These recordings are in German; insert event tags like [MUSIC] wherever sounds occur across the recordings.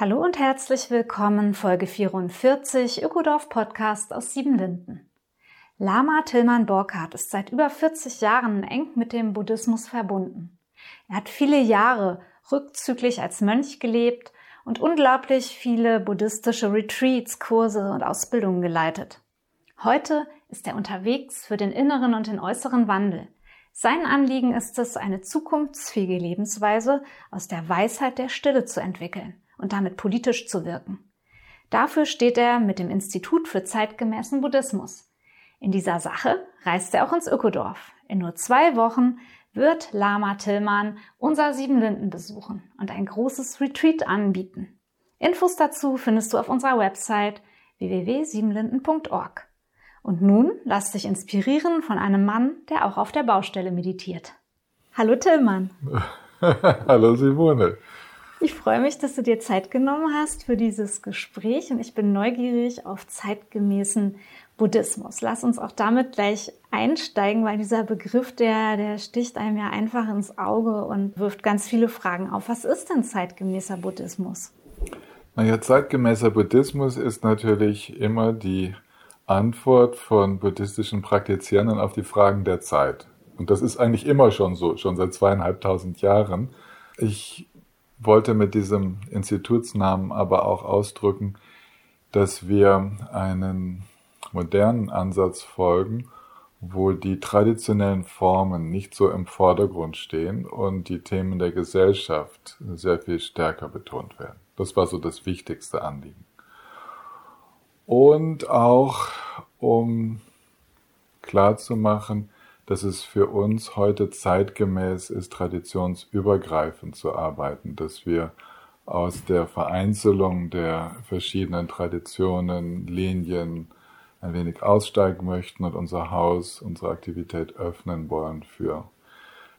Hallo und herzlich willkommen, Folge 44, Ökodorf Podcast aus Siebenlinden. Lama Tilman Borkhardt ist seit über 40 Jahren eng mit dem Buddhismus verbunden. Er hat viele Jahre rückzüglich als Mönch gelebt und unglaublich viele buddhistische Retreats, Kurse und Ausbildungen geleitet. Heute ist er unterwegs für den inneren und den äußeren Wandel. Sein Anliegen ist es, eine zukunftsfähige Lebensweise aus der Weisheit der Stille zu entwickeln und damit politisch zu wirken. Dafür steht er mit dem Institut für zeitgemäßen Buddhismus. In dieser Sache reist er auch ins Ökodorf. In nur zwei Wochen wird Lama Tillmann unser Siebenlinden besuchen und ein großes Retreat anbieten. Infos dazu findest du auf unserer Website www.siebenlinden.org. Und nun lass dich inspirieren von einem Mann, der auch auf der Baustelle meditiert. Hallo Tillmann. [LAUGHS] Hallo Simone. Ich freue mich, dass du dir Zeit genommen hast für dieses Gespräch und ich bin neugierig auf zeitgemäßen Buddhismus. Lass uns auch damit gleich einsteigen, weil dieser Begriff, der, der sticht einem ja einfach ins Auge und wirft ganz viele Fragen auf. Was ist denn zeitgemäßer Buddhismus? Naja, zeitgemäßer Buddhismus ist natürlich immer die Antwort von buddhistischen Praktizierenden auf die Fragen der Zeit. Und das ist eigentlich immer schon so, schon seit zweieinhalbtausend Jahren. Ich wollte mit diesem Institutsnamen aber auch ausdrücken, dass wir einen modernen Ansatz folgen, wo die traditionellen Formen nicht so im Vordergrund stehen und die Themen der Gesellschaft sehr viel stärker betont werden. Das war so das wichtigste Anliegen. Und auch um klarzumachen, dass es für uns heute zeitgemäß ist, traditionsübergreifend zu arbeiten, dass wir aus der Vereinzelung der verschiedenen Traditionen, Linien ein wenig aussteigen möchten und unser Haus, unsere Aktivität öffnen wollen für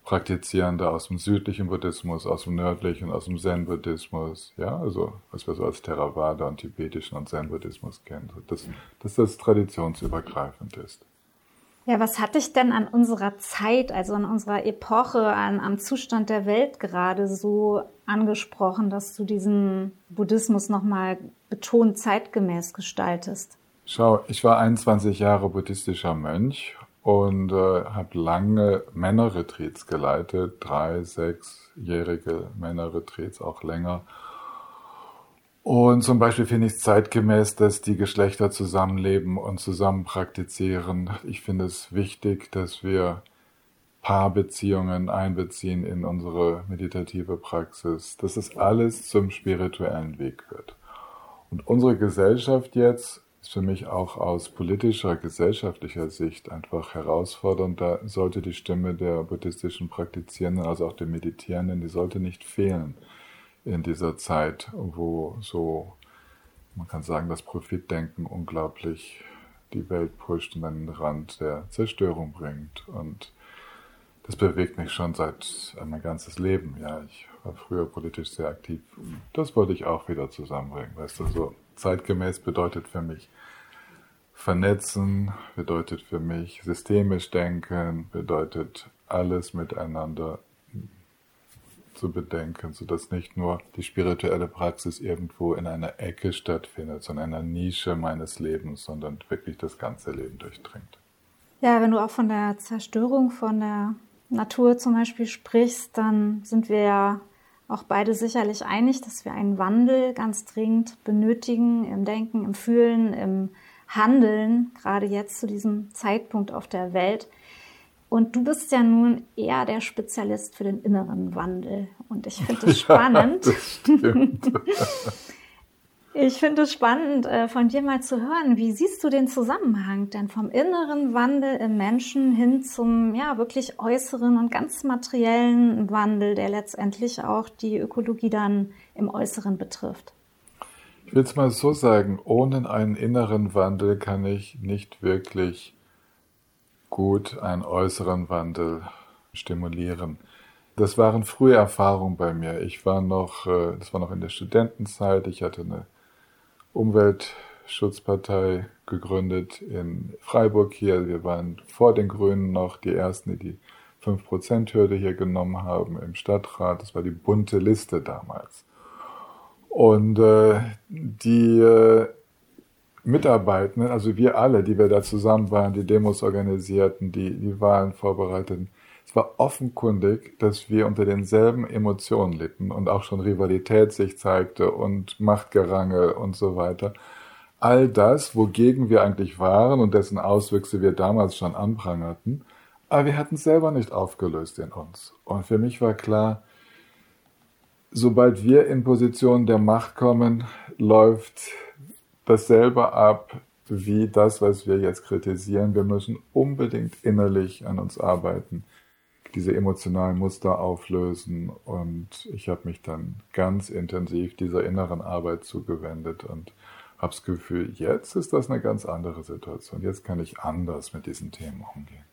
Praktizierende aus dem südlichen Buddhismus, aus dem nördlichen, aus dem Zen-Buddhismus, ja, also was wir so als Theravada und tibetischen und Zen-Buddhismus kennen, dass, dass das traditionsübergreifend ist. Ja, was hat dich denn an unserer Zeit, also an unserer Epoche, an, am Zustand der Welt gerade so angesprochen, dass du diesen Buddhismus nochmal betont zeitgemäß gestaltest? Schau, ich war 21 Jahre buddhistischer Mönch und äh, habe lange Männerretreats geleitet, drei, sechsjährige Männerretreats, auch länger. Und zum Beispiel finde ich es zeitgemäß, dass die Geschlechter zusammenleben und zusammen praktizieren. Ich finde es wichtig, dass wir Paarbeziehungen einbeziehen in unsere meditative Praxis, dass es alles zum spirituellen Weg wird. Und unsere Gesellschaft jetzt ist für mich auch aus politischer, gesellschaftlicher Sicht einfach herausfordernd. Da sollte die Stimme der buddhistischen Praktizierenden, also auch der Meditierenden, die sollte nicht fehlen in dieser Zeit, wo so, man kann sagen, das Profitdenken unglaublich die Welt pusht und den Rand der Zerstörung bringt. Und das bewegt mich schon seit mein ganzes Leben. Ja, ich war früher politisch sehr aktiv. Das wollte ich auch wieder zusammenbringen. Weißt du, so zeitgemäß bedeutet für mich vernetzen, bedeutet für mich systemisch denken, bedeutet alles miteinander zu bedenken, sodass nicht nur die spirituelle Praxis irgendwo in einer Ecke stattfindet, sondern in einer Nische meines Lebens, sondern wirklich das ganze Leben durchdringt. Ja, wenn du auch von der Zerstörung von der Natur zum Beispiel sprichst, dann sind wir ja auch beide sicherlich einig, dass wir einen Wandel ganz dringend benötigen im Denken, im Fühlen, im Handeln, gerade jetzt zu diesem Zeitpunkt auf der Welt. Und du bist ja nun eher der Spezialist für den inneren Wandel. Und ich finde [LAUGHS] es spannend. Ja, [LAUGHS] Ich finde es spannend, äh, von dir mal zu hören. Wie siehst du den Zusammenhang denn vom inneren Wandel im Menschen hin zum ja wirklich äußeren und ganz materiellen Wandel, der letztendlich auch die Ökologie dann im Äußeren betrifft? Ich will es mal so sagen, ohne einen inneren Wandel kann ich nicht wirklich gut einen äußeren Wandel stimulieren. Das waren frühe Erfahrungen bei mir. Ich war noch, äh, das war noch in der Studentenzeit. Ich hatte eine Umweltschutzpartei gegründet in Freiburg hier. Wir waren vor den Grünen noch die ersten, die die 5%-Hürde hier genommen haben im Stadtrat. Das war die bunte Liste damals. Und äh, die äh, Mitarbeitenden, also wir alle, die wir da zusammen waren, die Demos organisierten, die, die Wahlen vorbereiteten, es war offenkundig, dass wir unter denselben Emotionen litten und auch schon Rivalität sich zeigte und Machtgerangel und so weiter. All das, wogegen wir eigentlich waren und dessen Auswüchse wir damals schon anprangerten, aber wir hatten es selber nicht aufgelöst in uns. Und für mich war klar, sobald wir in Positionen der Macht kommen, läuft dasselbe ab wie das, was wir jetzt kritisieren. Wir müssen unbedingt innerlich an uns arbeiten diese emotionalen Muster auflösen. Und ich habe mich dann ganz intensiv dieser inneren Arbeit zugewendet und habe das Gefühl, jetzt ist das eine ganz andere Situation. Jetzt kann ich anders mit diesen Themen umgehen.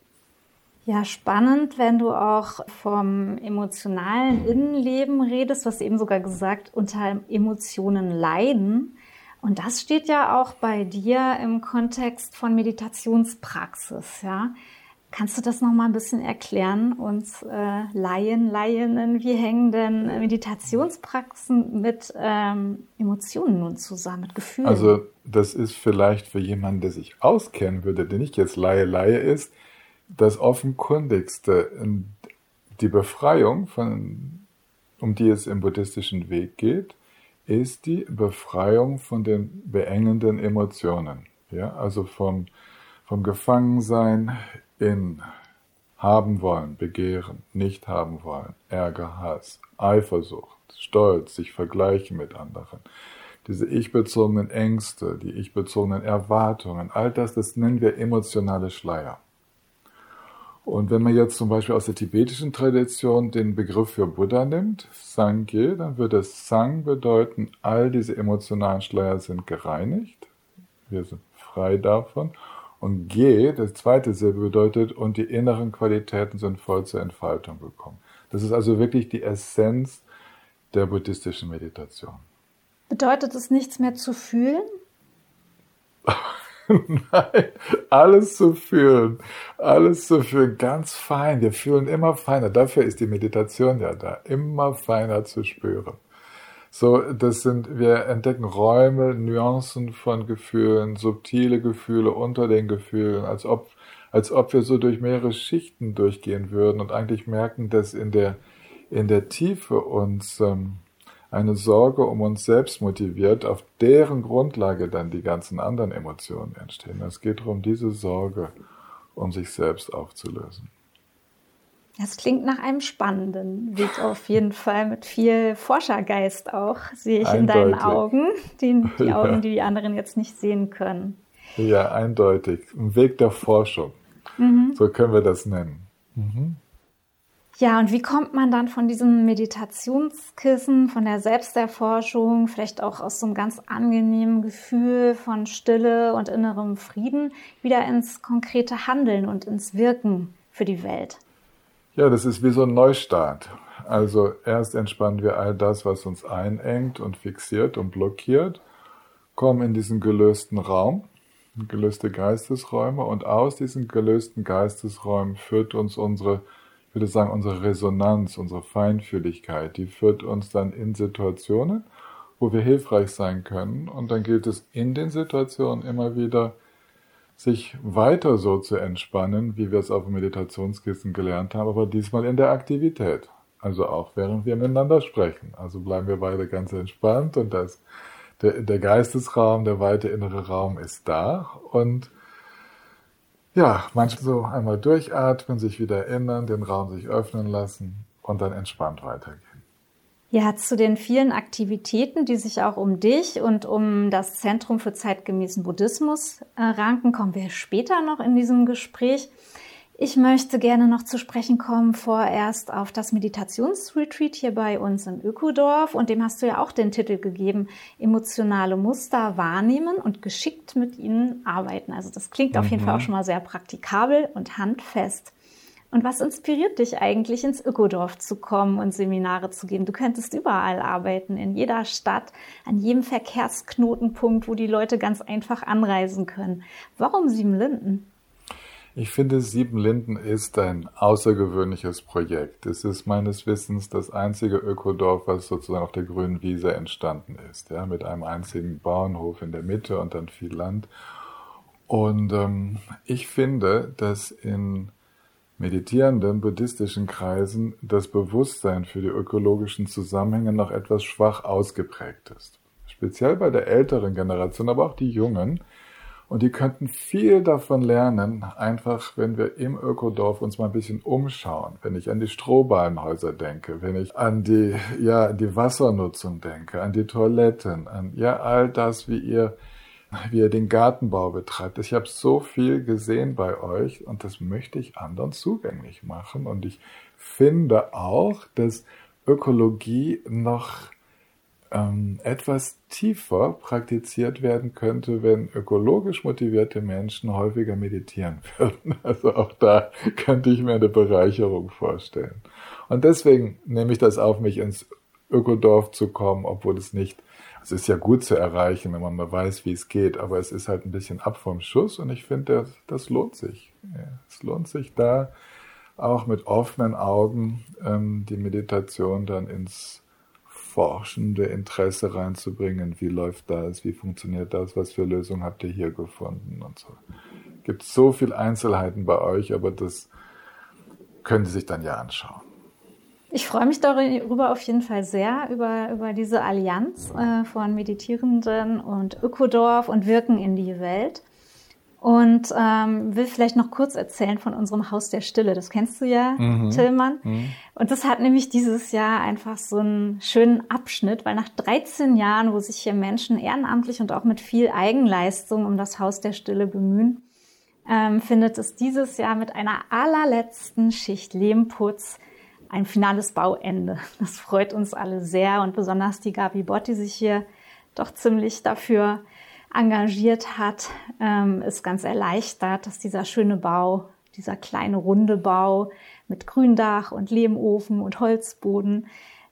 Ja, spannend, wenn du auch vom emotionalen Innenleben redest. Du hast eben sogar gesagt, unter Emotionen leiden. Und das steht ja auch bei dir im Kontext von Meditationspraxis, ja. Kannst du das noch mal ein bisschen erklären, uns äh, Laien, Laienen, wie hängen denn Meditationspraxen mit ähm, Emotionen nun zusammen, mit Gefühlen? Also das ist vielleicht für jemanden, der sich auskennen würde, der nicht jetzt Laie, Laie ist, das offenkundigste, die Befreiung, von, um die es im buddhistischen Weg geht, ist die Befreiung von den beengenden Emotionen. Ja, also vom, vom Gefangensein in haben wollen, begehren, nicht haben wollen, Ärger, Hass, Eifersucht, Stolz, sich vergleichen mit anderen, diese ich-bezogenen Ängste, die ich-bezogenen Erwartungen, all das, das nennen wir emotionale Schleier. Und wenn man jetzt zum Beispiel aus der tibetischen Tradition den Begriff für Buddha nimmt, Sangye, dann würde Sang bedeuten, all diese emotionalen Schleier sind gereinigt, wir sind frei davon und G, das zweite Silbe bedeutet, und die inneren Qualitäten sind voll zur Entfaltung gekommen. Das ist also wirklich die Essenz der buddhistischen Meditation. Bedeutet es nichts mehr zu fühlen? [LAUGHS] Nein, [LAUGHS] alles zu fühlen, alles zu fühlen, ganz fein. Wir fühlen immer feiner. Dafür ist die Meditation ja da, immer feiner zu spüren. So, das sind, wir entdecken Räume, Nuancen von Gefühlen, subtile Gefühle unter den Gefühlen, als ob, als ob wir so durch mehrere Schichten durchgehen würden und eigentlich merken, dass in der, in der Tiefe uns ähm, eine Sorge um uns selbst motiviert, auf deren Grundlage dann die ganzen anderen Emotionen entstehen. Es geht darum, diese Sorge um sich selbst aufzulösen. Das klingt nach einem spannenden Weg auf jeden Fall mit viel Forschergeist auch, sehe ich eindeutig. in deinen Augen, die, die [LAUGHS] ja. Augen, die die anderen jetzt nicht sehen können. Ja, eindeutig. Ein Weg der Forschung. Mhm. So können wir das nennen. Mhm. Ja, und wie kommt man dann von diesem Meditationskissen, von der Selbsterforschung, vielleicht auch aus so einem ganz angenehmen Gefühl von Stille und innerem Frieden, wieder ins konkrete Handeln und ins Wirken für die Welt? Ja, das ist wie so ein Neustart. Also erst entspannen wir all das, was uns einengt und fixiert und blockiert, kommen in diesen gelösten Raum, gelöste Geistesräume und aus diesen gelösten Geistesräumen führt uns unsere, würde sagen, unsere Resonanz, unsere Feinfühligkeit, die führt uns dann in Situationen, wo wir hilfreich sein können und dann gilt es in den Situationen immer wieder sich weiter so zu entspannen, wie wir es auf dem Meditationskissen gelernt haben, aber diesmal in der Aktivität. Also auch während wir miteinander sprechen. Also bleiben wir beide ganz entspannt und das, der, der Geistesraum, der weite innere Raum ist da und ja, manchmal so einmal durchatmen, sich wieder erinnern, den Raum sich öffnen lassen und dann entspannt weitergehen. Ja, zu den vielen Aktivitäten, die sich auch um dich und um das Zentrum für zeitgemäßen Buddhismus äh, ranken, kommen wir später noch in diesem Gespräch. Ich möchte gerne noch zu sprechen kommen, vorerst auf das Meditationsretreat hier bei uns in Ökodorf. Und dem hast du ja auch den Titel gegeben, emotionale Muster wahrnehmen und geschickt mit ihnen arbeiten. Also das klingt mhm. auf jeden Fall auch mhm. schon mal sehr praktikabel und handfest. Und was inspiriert dich eigentlich, ins Ökodorf zu kommen und Seminare zu geben? Du könntest überall arbeiten, in jeder Stadt, an jedem Verkehrsknotenpunkt, wo die Leute ganz einfach anreisen können. Warum Siebenlinden? Ich finde, Siebenlinden ist ein außergewöhnliches Projekt. Es ist meines Wissens das einzige Ökodorf, was sozusagen auf der grünen Wiese entstanden ist, ja, mit einem einzigen Bauernhof in der Mitte und dann viel Land. Und ähm, ich finde, dass in meditierenden buddhistischen Kreisen das Bewusstsein für die ökologischen Zusammenhänge noch etwas schwach ausgeprägt ist. Speziell bei der älteren Generation, aber auch die jungen, und die könnten viel davon lernen, einfach wenn wir im Ökodorf uns mal ein bisschen umschauen. Wenn ich an die Strohballenhäuser denke, wenn ich an die, ja, die Wassernutzung denke, an die Toiletten, an, ja, all das, wie ihr, wie ihr den Gartenbau betreibt. Ich habe so viel gesehen bei euch und das möchte ich anderen zugänglich machen. Und ich finde auch, dass Ökologie noch ähm, etwas tiefer praktiziert werden könnte, wenn ökologisch motivierte Menschen häufiger meditieren [LAUGHS] würden. Also auch da könnte ich mir eine Bereicherung vorstellen. Und deswegen nehme ich das auf mich ins Ökodorf zu kommen, obwohl es nicht, es ist ja gut zu erreichen, wenn man mal weiß, wie es geht, aber es ist halt ein bisschen ab vom Schuss und ich finde, das, das lohnt sich. Ja, es lohnt sich da auch mit offenen Augen ähm, die Meditation dann ins forschende Interesse reinzubringen. Wie läuft das? Wie funktioniert das? Was für Lösungen habt ihr hier gefunden? Und so. Gibt so viele Einzelheiten bei euch, aber das können Sie sich dann ja anschauen. Ich freue mich darüber auf jeden Fall sehr, über, über diese Allianz äh, von Meditierenden und Ökodorf und Wirken in die Welt. Und ähm, will vielleicht noch kurz erzählen von unserem Haus der Stille. Das kennst du ja, mhm. Tillmann. Mhm. Und das hat nämlich dieses Jahr einfach so einen schönen Abschnitt, weil nach 13 Jahren, wo sich hier Menschen ehrenamtlich und auch mit viel Eigenleistung um das Haus der Stille bemühen, ähm, findet es dieses Jahr mit einer allerletzten Schicht Lehmputz ein finales Bauende. Das freut uns alle sehr und besonders die Gabi Bott, die sich hier doch ziemlich dafür engagiert hat, ähm, ist ganz erleichtert, dass dieser schöne Bau, dieser kleine runde Bau mit Gründach und Lehmofen und Holzboden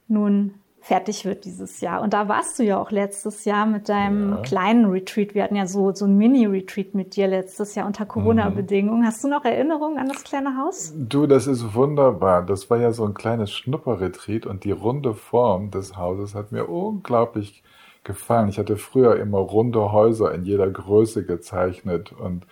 nun fertig wird dieses Jahr. Und da warst du ja auch letztes Jahr mit deinem ja. kleinen Retreat. Wir hatten ja so, so ein Mini-Retreat mit dir letztes Jahr unter Corona-Bedingungen. Mhm. Hast du noch Erinnerungen an das kleine Haus? Du, das ist wunderbar. Das war ja so ein kleines Schnupper-Retreat und die runde Form des Hauses hat mir unglaublich gefallen. Ich hatte früher immer runde Häuser in jeder Größe gezeichnet und,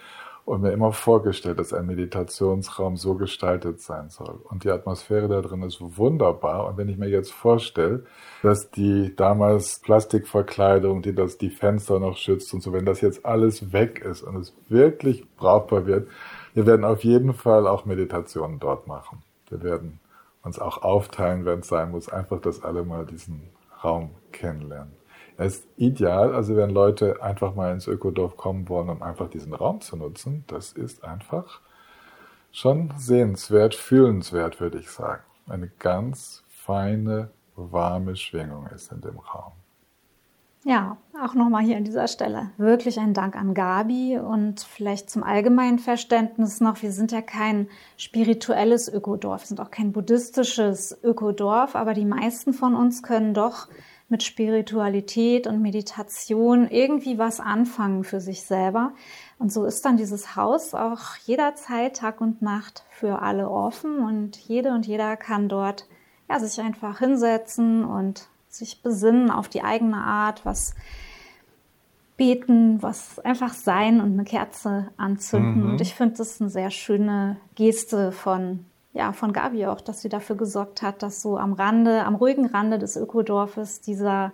und mir immer vorgestellt, dass ein Meditationsraum so gestaltet sein soll. Und die Atmosphäre da drin ist wunderbar. Und wenn ich mir jetzt vorstelle, dass die damals Plastikverkleidung, die das die Fenster noch schützt und so, wenn das jetzt alles weg ist und es wirklich brauchbar wird, wir werden auf jeden Fall auch Meditationen dort machen. Wir werden uns auch aufteilen, wenn es sein muss, einfach, dass alle mal diesen Raum kennenlernen. Es ist ideal, also wenn Leute einfach mal ins Ökodorf kommen wollen, um einfach diesen Raum zu nutzen, das ist einfach schon sehenswert, fühlenswert, würde ich sagen. Eine ganz feine, warme Schwingung ist in dem Raum. Ja, auch nochmal hier an dieser Stelle wirklich ein Dank an Gabi und vielleicht zum allgemeinen Verständnis noch, wir sind ja kein spirituelles Ökodorf, sind auch kein buddhistisches Ökodorf, aber die meisten von uns können doch mit Spiritualität und Meditation irgendwie was anfangen für sich selber. Und so ist dann dieses Haus auch jederzeit Tag und Nacht für alle offen und jede und jeder kann dort ja, sich einfach hinsetzen und sich besinnen auf die eigene Art, was beten, was einfach sein und eine Kerze anzünden. Mhm. Und ich finde das eine sehr schöne Geste von ja, von Gabi auch, dass sie dafür gesorgt hat, dass so am Rande, am ruhigen Rande des Ökodorfes dieser,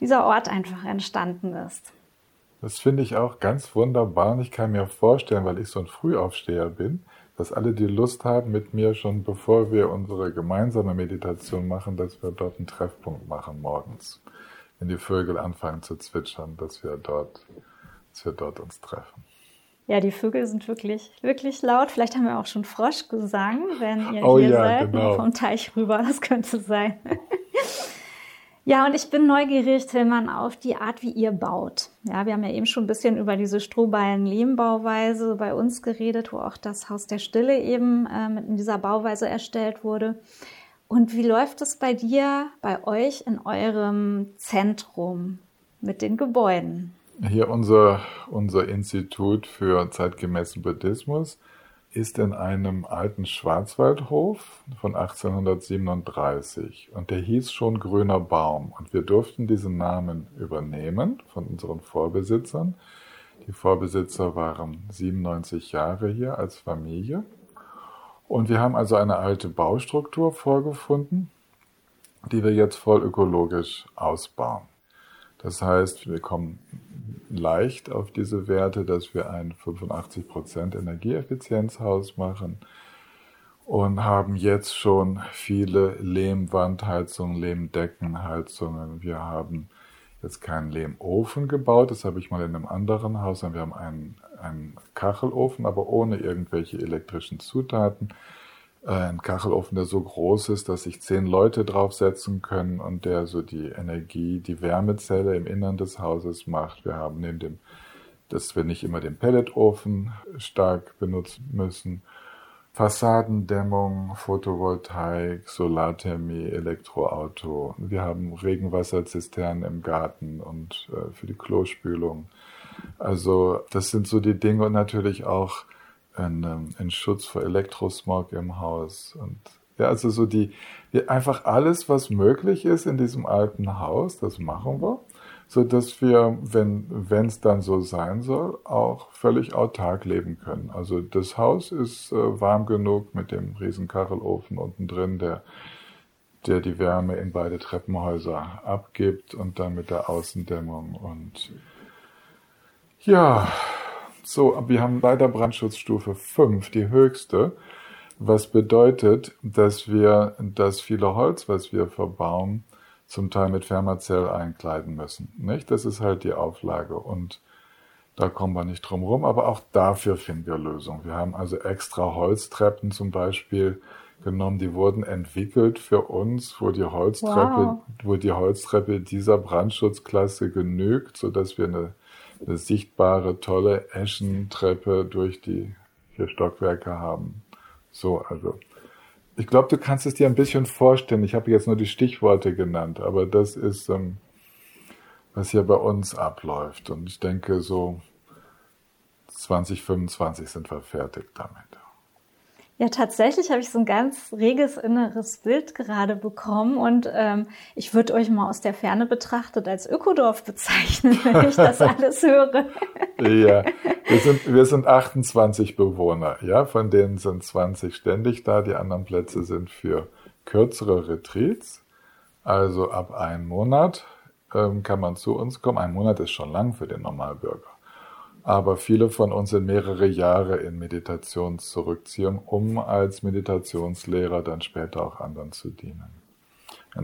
dieser Ort einfach entstanden ist. Das finde ich auch ganz wunderbar und ich kann mir vorstellen, weil ich so ein Frühaufsteher bin, dass alle, die Lust haben, mit mir schon bevor wir unsere gemeinsame Meditation machen, dass wir dort einen Treffpunkt machen morgens. Wenn die Vögel anfangen zu zwitschern, dass wir dort, dass wir dort uns treffen. Ja, die Vögel sind wirklich, wirklich laut. Vielleicht haben wir auch schon Froschgesang, wenn ihr oh, hier ja, seid, genau. vom Teich rüber. [LAUGHS] Das könnte sein. Ja, und ich bin neugierig, Tillmann, auf die Art, wie ihr baut. Ja, wir haben ja eben schon ein bisschen über diese Strohballen-Lehmbauweise bei uns geredet, wo auch das Haus der Stille eben äh, in dieser Bauweise erstellt wurde. Und wie läuft es bei dir, bei euch in eurem Zentrum mit den Gebäuden? Hier unser, unser Institut für zeitgemäßen Buddhismus ist in einem alten Schwarzwaldhof von 1837 und der hieß schon Grüner Baum und wir durften diesen Namen übernehmen von unseren Vorbesitzern. Die Vorbesitzer waren 97 Jahre hier als Familie und wir haben also eine alte Baustruktur vorgefunden, die wir jetzt voll ökologisch ausbauen. Das heißt, wir kommen leicht auf diese Werte, dass wir ein 85% Energieeffizienzhaus machen und haben jetzt schon viele Lehmwandheizungen, Lehmdeckenheizungen. Wir haben jetzt keinen Lehmofen gebaut, das habe ich mal in einem anderen Haus. Wir haben einen, einen Kachelofen, aber ohne irgendwelche elektrischen Zutaten. Äh, ein Kachelofen, der so groß ist, dass sich zehn Leute draufsetzen können und der so die Energie, die Wärmezelle im Innern des Hauses macht. Wir haben neben dem, dass wir nicht immer den Pelletofen stark benutzen müssen. Fassadendämmung, Photovoltaik, Solarthermie, Elektroauto. Wir haben Regenwasserzisternen im Garten und äh, für die Klospülung. Also das sind so die Dinge und natürlich auch ein, ähm, ein Schutz vor Elektrosmog im Haus und ja, also so die, einfach alles, was möglich ist in diesem alten Haus, das machen wir, so dass wir, wenn wenn es dann so sein soll, auch völlig autark leben können. Also das Haus ist äh, warm genug mit dem riesen Kachelofen unten drin, der der die Wärme in beide Treppenhäuser abgibt und dann mit der Außendämmung und ja, so, wir haben leider Brandschutzstufe 5, die höchste, was bedeutet, dass wir das viele Holz, was wir verbauen, zum Teil mit Fermazell einkleiden müssen. Nicht? Das ist halt die Auflage und da kommen wir nicht drum rum, aber auch dafür finden wir Lösungen. Wir haben also extra Holztreppen zum Beispiel genommen, die wurden entwickelt für uns, wo die Holztreppe, wow. wo die Holztreppe dieser Brandschutzklasse genügt, so dass wir eine eine sichtbare, tolle Eschentreppe durch die vier Stockwerke haben. So, also. Ich glaube, du kannst es dir ein bisschen vorstellen. Ich habe jetzt nur die Stichworte genannt, aber das ist, ähm, was hier bei uns abläuft. Und ich denke, so 2025 sind wir fertig damit. Ja, tatsächlich habe ich so ein ganz reges inneres Bild gerade bekommen und ähm, ich würde euch mal aus der Ferne betrachtet als Ökodorf bezeichnen, [LAUGHS] wenn ich das alles höre. ja, wir sind, wir sind 28 Bewohner, ja, von denen sind 20 ständig da, die anderen Plätze sind für kürzere Retreats, also ab einem Monat ähm, kann man zu uns kommen. Ein Monat ist schon lang für den Normalbürger aber viele von uns sind mehrere Jahre in Meditation zurückziehen, um als Meditationslehrer dann später auch anderen zu dienen.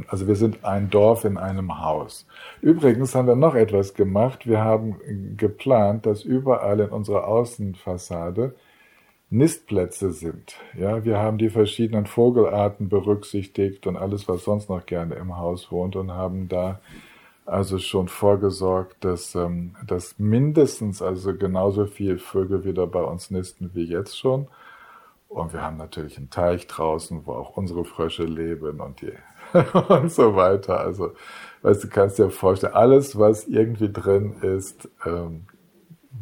Also wir sind ein Dorf in einem Haus. Übrigens haben wir noch etwas gemacht. Wir haben geplant, dass überall in unserer Außenfassade Nistplätze sind. Ja, wir haben die verschiedenen Vogelarten berücksichtigt und alles, was sonst noch gerne im Haus wohnt und haben da also schon vorgesorgt, dass, ähm, dass mindestens also genauso viel Vögel wieder bei uns nisten wie jetzt schon. Und wir haben natürlich einen Teich draußen, wo auch unsere Frösche leben und die [LAUGHS] und so weiter. Also, weißt du, kannst dir vorstellen, alles, was irgendwie drin ist, ähm,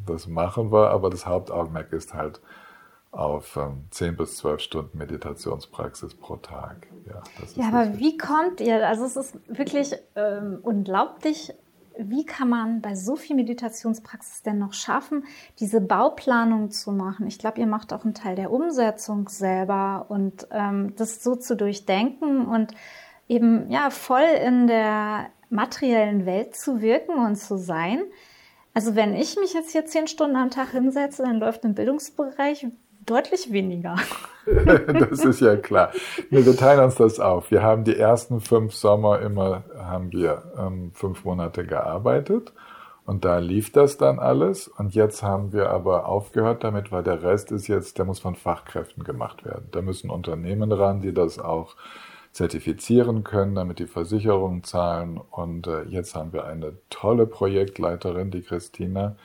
das machen wir, aber das Hauptaugenmerk ist halt auf ähm, 10 bis 12 Stunden Meditationspraxis pro Tag. Ja, ja aber wie kommt ihr, also es ist wirklich ähm, unglaublich, wie kann man bei so viel Meditationspraxis denn noch schaffen, diese Bauplanung zu machen? Ich glaube, ihr macht auch einen Teil der Umsetzung selber und ähm, das so zu durchdenken und eben ja voll in der materiellen Welt zu wirken und zu sein. Also wenn ich mich jetzt hier zehn Stunden am Tag hinsetze, dann läuft im Bildungsbereich deutlich weniger. [LAUGHS] das ist ja klar. Wir teilen uns das auf. Wir haben die ersten fünf Sommer immer, haben wir ähm, fünf Monate gearbeitet und da lief das dann alles. Und jetzt haben wir aber aufgehört damit, weil der Rest ist jetzt, der muss von Fachkräften gemacht werden. Da müssen Unternehmen ran, die das auch zertifizieren können, damit die Versicherungen zahlen. Und äh, jetzt haben wir eine tolle Projektleiterin, die Christina,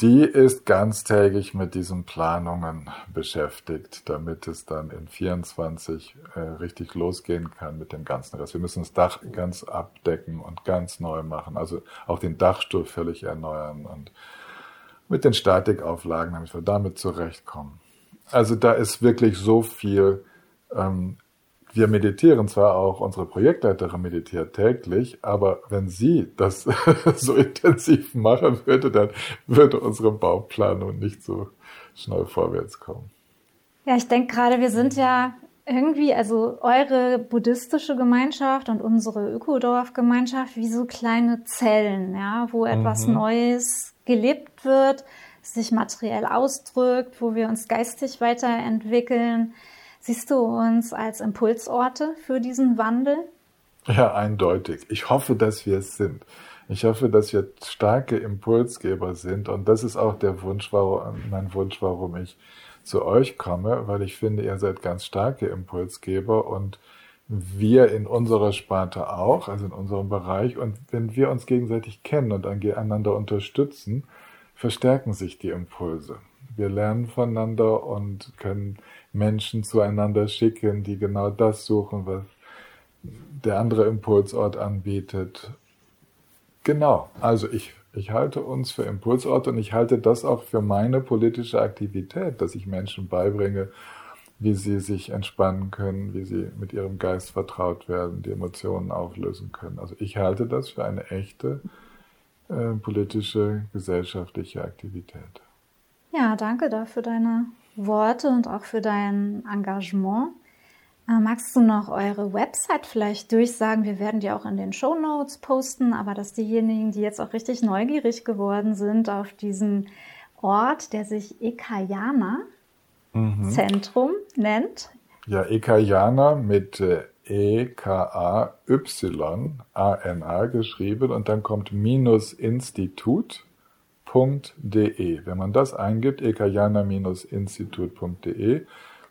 die ist ganztägig mit diesen Planungen beschäftigt, damit es dann in 24 äh, richtig losgehen kann mit dem ganzen Rest. Wir müssen das Dach ganz abdecken und ganz neu machen, also auch den Dachstuhl völlig erneuern und mit den Statikauflagen, damit wir damit zurechtkommen. Also da ist wirklich so viel ähm, wir meditieren zwar auch, unsere Projektleiterin meditiert täglich, aber wenn sie das [LAUGHS] so intensiv machen würde, dann würde unsere Bauplanung nicht so schnell vorwärts kommen. Ja, ich denke gerade, wir sind ja irgendwie, also eure buddhistische Gemeinschaft und unsere Ökodorf-Gemeinschaft wie so kleine Zellen, ja, wo etwas mhm. Neues gelebt wird, sich materiell ausdrückt, wo wir uns geistig weiterentwickeln. Siehst du uns als Impulsorte für diesen Wandel? Ja, eindeutig. Ich hoffe, dass wir es sind. Ich hoffe, dass wir starke Impulsgeber sind. Und das ist auch der Wunsch, warum, mein Wunsch, warum ich zu euch komme, weil ich finde, ihr seid ganz starke Impulsgeber und wir in unserer Sparte auch, also in unserem Bereich. Und wenn wir uns gegenseitig kennen und einander unterstützen, verstärken sich die Impulse. Wir lernen voneinander und können Menschen zueinander schicken, die genau das suchen, was der andere Impulsort anbietet. Genau, also ich, ich halte uns für Impulsorte und ich halte das auch für meine politische Aktivität, dass ich Menschen beibringe, wie sie sich entspannen können, wie sie mit ihrem Geist vertraut werden, die Emotionen auflösen können. Also ich halte das für eine echte äh, politische, gesellschaftliche Aktivität. Ja, danke dafür deine Worte und auch für dein Engagement. Äh, magst du noch eure Website vielleicht durchsagen? Wir werden die auch in den Show Notes posten, aber dass diejenigen, die jetzt auch richtig neugierig geworden sind auf diesen Ort, der sich Ekayana mhm. Zentrum nennt. Ja, Ekayana mit äh, E-K-A-Y-A-N-A geschrieben und dann kommt minus Institut institut.de. Wenn man das eingibt, ekayana-institut.de,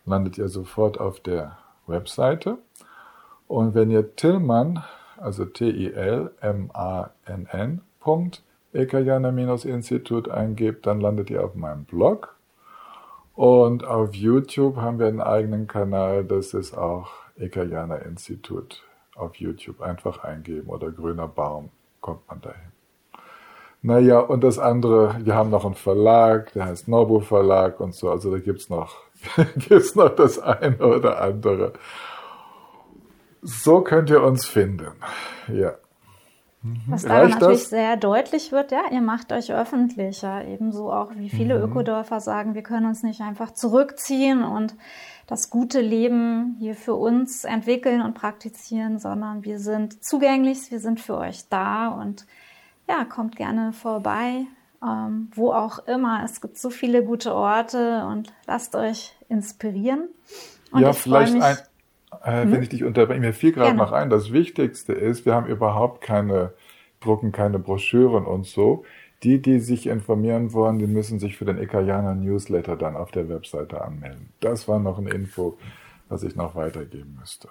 landet ihr sofort auf der Webseite. Und wenn ihr Tillmann, also T-I-L-M-A-N-N, ekayana-institut eingebt, dann landet ihr auf meinem Blog. Und auf YouTube haben wir einen eigenen Kanal, das ist auch Ekayana Institut auf YouTube. Einfach eingeben oder grüner Baum, kommt man dahin. Naja, und das andere, wir haben noch einen Verlag, der heißt Nobu Verlag und so, also da gibt's noch, [LAUGHS] gibt's noch das eine oder andere. So könnt ihr uns finden, ja. Was daran natürlich das? sehr deutlich wird, ja, ihr macht euch öffentlicher, ebenso auch wie viele mhm. Ökodörfer sagen, wir können uns nicht einfach zurückziehen und das gute Leben hier für uns entwickeln und praktizieren, sondern wir sind zugänglich, wir sind für euch da und ja, kommt gerne vorbei, ähm, wo auch immer. Es gibt so viele gute Orte und lasst euch inspirieren. Und ja, vielleicht mich, ein, äh, hm? wenn ich dich unterbreche, mir fiel gerade noch ein, das Wichtigste ist, wir haben überhaupt keine, drucken keine Broschüren und so. Die, die sich informieren wollen, die müssen sich für den Ekayana Newsletter dann auf der Webseite anmelden. Das war noch ein Info, was ich noch weitergeben müsste.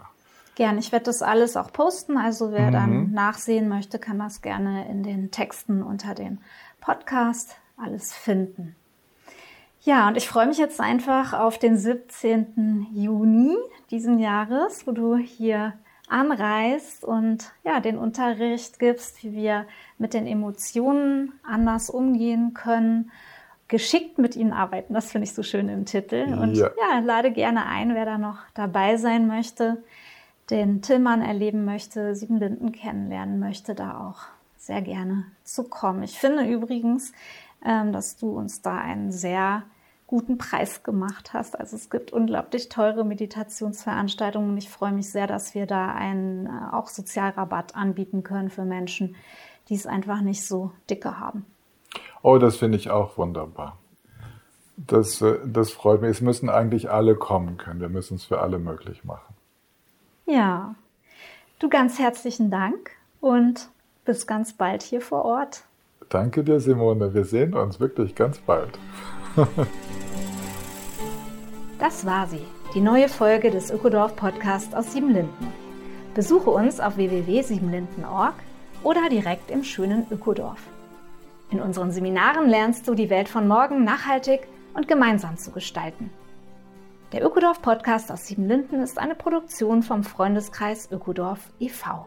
Gern. Ich werde das alles auch posten. Also wer mhm. dann nachsehen möchte, kann das gerne in den Texten unter dem Podcast alles finden. Ja, und ich freue mich jetzt einfach auf den 17. Juni diesen Jahres, wo du hier anreist und ja, den Unterricht gibst, wie wir mit den Emotionen anders umgehen können, geschickt mit ihnen arbeiten. Das finde ich so schön im Titel. Und ja. ja, lade gerne ein, wer da noch dabei sein möchte den Tillmann erleben möchte, Siebenlinden kennenlernen möchte, da auch sehr gerne zu kommen. Ich finde übrigens, ähm, dass du uns da einen sehr guten Preis gemacht hast. Also es gibt unglaublich teure Meditationsveranstaltungen ich freue mich sehr, dass wir da einen äh, auch Sozialrabatt anbieten können für Menschen, die es einfach nicht so dicke haben. Oh, das finde ich auch wunderbar. das, äh, das freut mich. Es müssen eigentlich alle kommen können. Wir müssen es für alle möglich machen. Ja, du ganz herzlichen Dank und bis ganz bald hier vor Ort. Danke dir, Simone. Wir sehen uns wirklich ganz bald. [LAUGHS] das war sie, die neue Folge des Ökodorf Podcasts aus Siebenlinden. Besuche uns auf www.siebenlinden.org oder direkt im schönen Ökodorf. In unseren Seminaren lernst du die Welt von morgen nachhaltig und gemeinsam zu gestalten. Der Ökodorf Podcast aus Siebenlinden ist eine Produktion vom Freundeskreis Ökodorf e.V.